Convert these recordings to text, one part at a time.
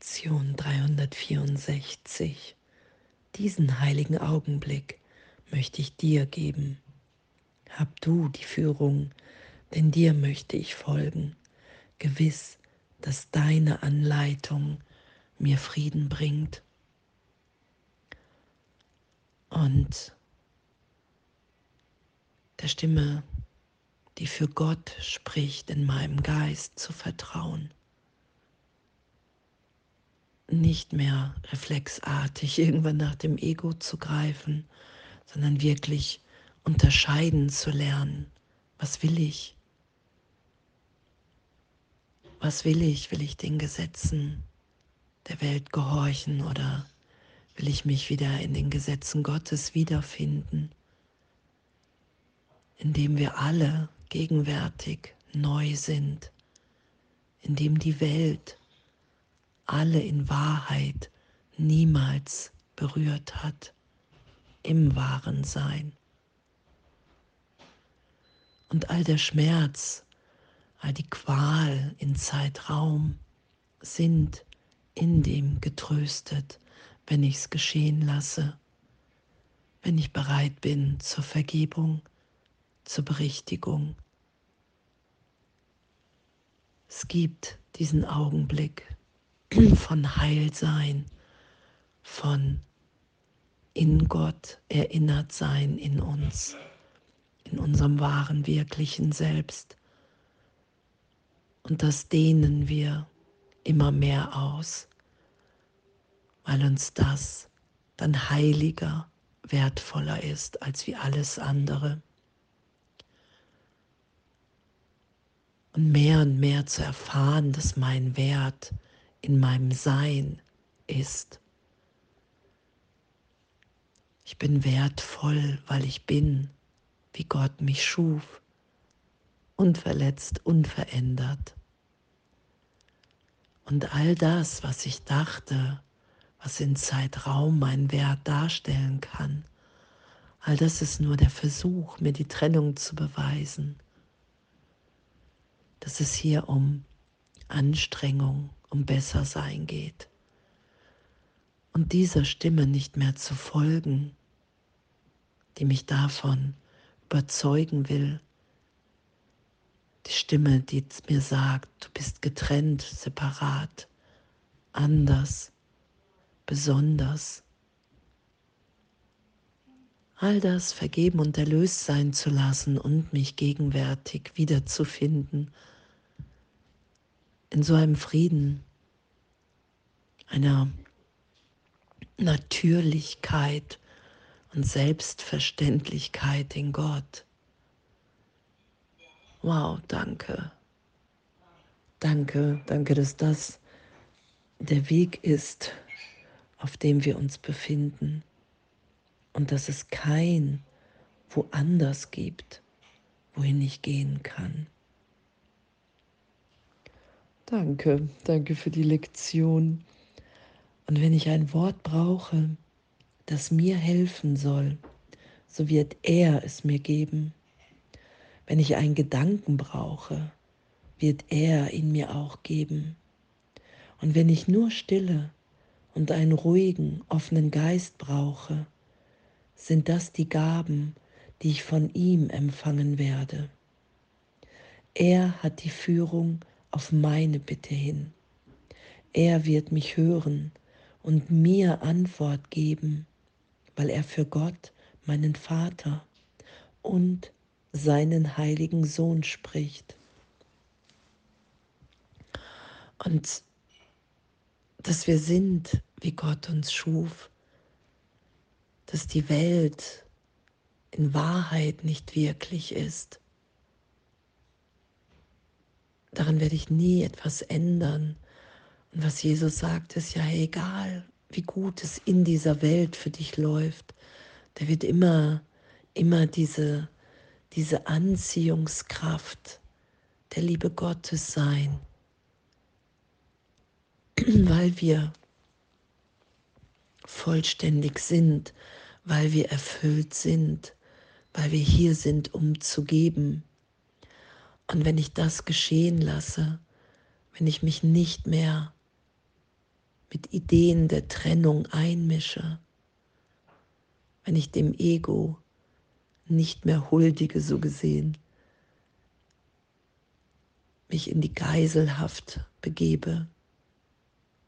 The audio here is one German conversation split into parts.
Lektion 364. Diesen heiligen Augenblick möchte ich dir geben. Hab du die Führung, denn dir möchte ich folgen, gewiss, dass deine Anleitung mir Frieden bringt. Und der Stimme, die für Gott spricht, in meinem Geist zu vertrauen. Nicht mehr reflexartig irgendwann nach dem Ego zu greifen, sondern wirklich unterscheiden zu lernen. Was will ich? Was will ich? Will ich den Gesetzen der Welt gehorchen oder will ich mich wieder in den Gesetzen Gottes wiederfinden, indem wir alle gegenwärtig neu sind, indem die Welt alle in Wahrheit niemals berührt hat, im wahren Sein. Und all der Schmerz, all die Qual in Zeitraum sind in dem getröstet, wenn ich es geschehen lasse, wenn ich bereit bin zur Vergebung, zur Berichtigung. Es gibt diesen Augenblick von Heilsein, von in Gott erinnert sein in uns, in unserem wahren, wirklichen Selbst. Und das dehnen wir immer mehr aus, weil uns das dann heiliger, wertvoller ist als wie alles andere. Und mehr und mehr zu erfahren, dass mein Wert in meinem Sein ist. Ich bin wertvoll, weil ich bin, wie Gott mich schuf, unverletzt, unverändert. Und all das, was ich dachte, was in Zeitraum meinen Wert darstellen kann, all das ist nur der Versuch, mir die Trennung zu beweisen. Dass es hier um Anstrengung, um Bessersein geht. Und dieser Stimme nicht mehr zu folgen, die mich davon überzeugen will, die Stimme, die mir sagt, du bist getrennt, separat, anders, besonders. All das vergeben und erlöst sein zu lassen und mich gegenwärtig wiederzufinden in so einem Frieden, einer Natürlichkeit und Selbstverständlichkeit in Gott Wow, danke. Danke, danke, dass das der Weg ist, auf dem wir uns befinden und dass es kein woanders gibt, wohin ich gehen kann. Danke, danke für die Lektion. Und wenn ich ein Wort brauche, das mir helfen soll, so wird er es mir geben. Wenn ich einen Gedanken brauche, wird er ihn mir auch geben. Und wenn ich nur Stille und einen ruhigen, offenen Geist brauche, sind das die Gaben, die ich von ihm empfangen werde. Er hat die Führung auf meine Bitte hin. Er wird mich hören und mir Antwort geben, weil er für Gott, meinen Vater und seinen heiligen Sohn spricht. Und dass wir sind, wie Gott uns schuf, dass die Welt in Wahrheit nicht wirklich ist. Daran werde ich nie etwas ändern. Und was Jesus sagt, ist ja egal, wie gut es in dieser Welt für dich läuft. Da wird immer, immer diese diese Anziehungskraft der Liebe Gottes sein, weil wir vollständig sind, weil wir erfüllt sind, weil wir hier sind, um zu geben. Und wenn ich das geschehen lasse, wenn ich mich nicht mehr mit Ideen der Trennung einmische, wenn ich dem Ego nicht mehr huldige, so gesehen, mich in die Geiselhaft begebe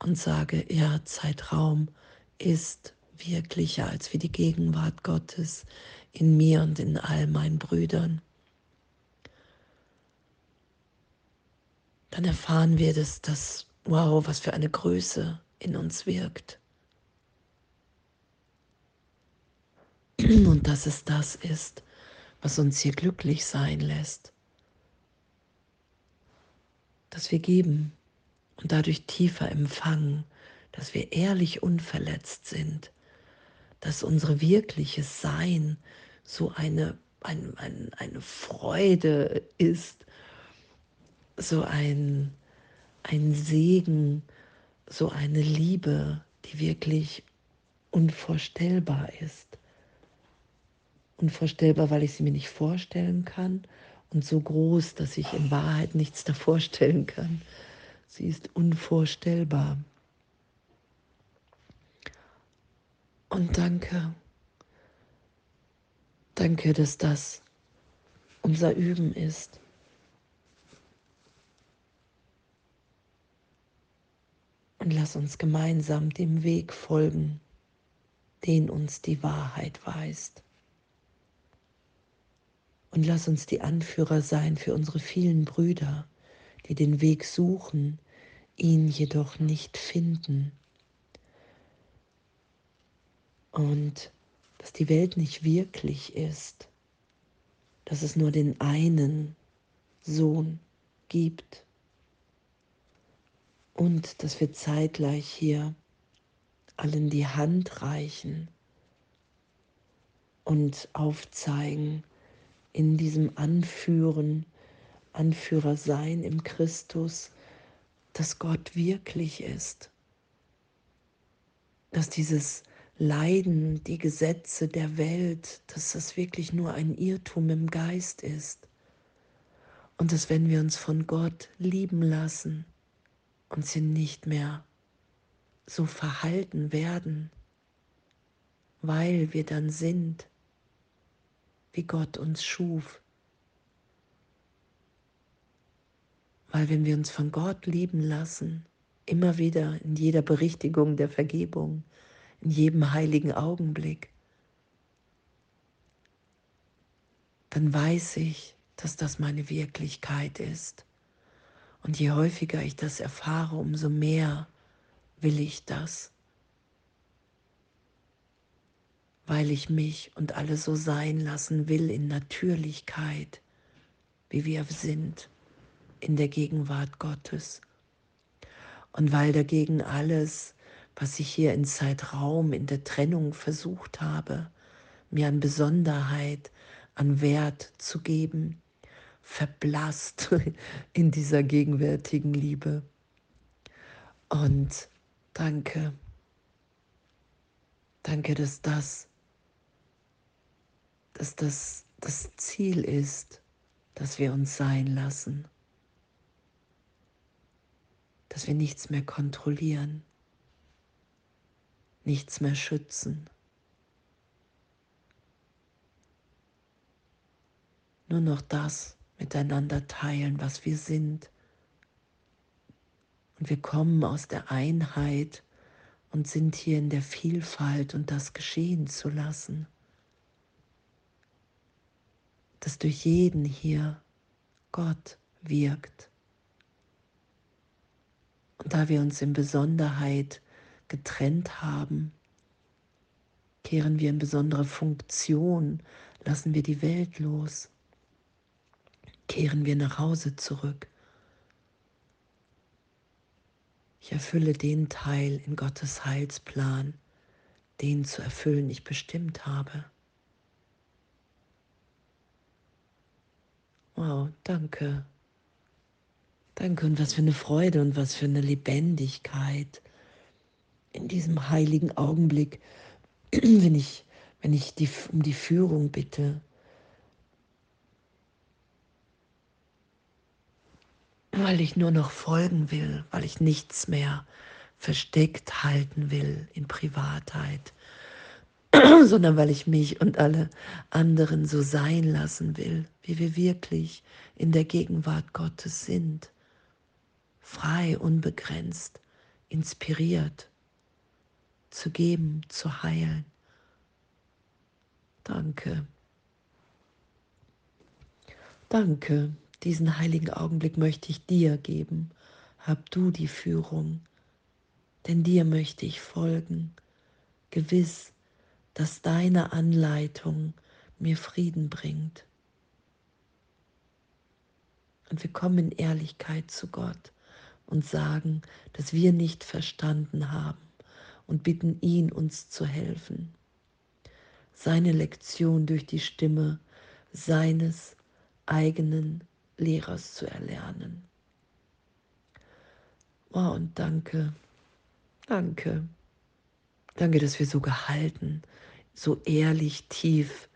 und sage, ja, Zeitraum ist wirklicher als wie die Gegenwart Gottes in mir und in all meinen Brüdern. Dann erfahren wir, dass das, wow, was für eine Größe in uns wirkt. Und dass es das ist, was uns hier glücklich sein lässt. Dass wir geben und dadurch tiefer empfangen, dass wir ehrlich unverletzt sind, dass unsere wirkliches Sein so eine, ein, ein, eine Freude ist, so ein, ein Segen, so eine Liebe, die wirklich unvorstellbar ist. Unvorstellbar, weil ich sie mir nicht vorstellen kann und so groß, dass ich in Wahrheit nichts davor stellen kann. Sie ist unvorstellbar. Und danke, danke, dass das unser Üben ist. Und lass uns gemeinsam dem Weg folgen, den uns die Wahrheit weist. Und lass uns die Anführer sein für unsere vielen Brüder, die den Weg suchen, ihn jedoch nicht finden und dass die Welt nicht wirklich ist, dass es nur den einen Sohn gibt und dass wir zeitgleich hier allen die Hand reichen und aufzeigen in diesem Anführen, Anführer sein im Christus, dass Gott wirklich ist, dass dieses Leiden, die Gesetze der Welt, dass das wirklich nur ein Irrtum im Geist ist. Und dass wenn wir uns von Gott lieben lassen, uns hier nicht mehr so verhalten werden, weil wir dann sind, wie Gott uns schuf. Weil wenn wir uns von Gott lieben lassen, immer wieder in jeder Berichtigung der Vergebung, in jedem heiligen Augenblick, dann weiß ich, dass das meine Wirklichkeit ist. Und je häufiger ich das erfahre, umso mehr will ich das, weil ich mich und alle so sein lassen will in Natürlichkeit, wie wir sind, in der Gegenwart Gottes. Und weil dagegen alles was ich hier in Zeitraum, in der Trennung versucht habe, mir an Besonderheit, an Wert zu geben, verblasst in dieser gegenwärtigen Liebe. Und danke, danke, dass das, dass das das Ziel ist, dass wir uns sein lassen, dass wir nichts mehr kontrollieren, nichts mehr schützen. Nur noch das miteinander teilen, was wir sind. Und wir kommen aus der Einheit und sind hier in der Vielfalt und das geschehen zu lassen. Dass durch jeden hier Gott wirkt. Und da wir uns in Besonderheit getrennt haben, kehren wir in besondere Funktion, lassen wir die Welt los, kehren wir nach Hause zurück. Ich erfülle den Teil in Gottes Heilsplan, den zu erfüllen ich bestimmt habe. Wow, danke. Danke und was für eine Freude und was für eine Lebendigkeit in diesem heiligen Augenblick, wenn ich, wenn ich die, um die Führung bitte, weil ich nur noch folgen will, weil ich nichts mehr versteckt halten will in Privatheit, sondern weil ich mich und alle anderen so sein lassen will, wie wir wirklich in der Gegenwart Gottes sind. Frei, unbegrenzt, inspiriert, zu geben, zu heilen. Danke. Danke, diesen heiligen Augenblick möchte ich dir geben. Hab du die Führung, denn dir möchte ich folgen, gewiss, dass deine Anleitung mir Frieden bringt. Und wir kommen in Ehrlichkeit zu Gott und sagen, dass wir nicht verstanden haben und bitten ihn, uns zu helfen. Seine Lektion durch die Stimme seines eigenen Lehrers zu erlernen. Oh, und danke, danke, danke, dass wir so gehalten, so ehrlich, tief,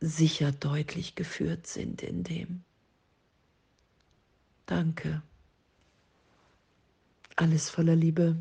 sicher, deutlich geführt sind in dem. Danke. Alles voller Liebe.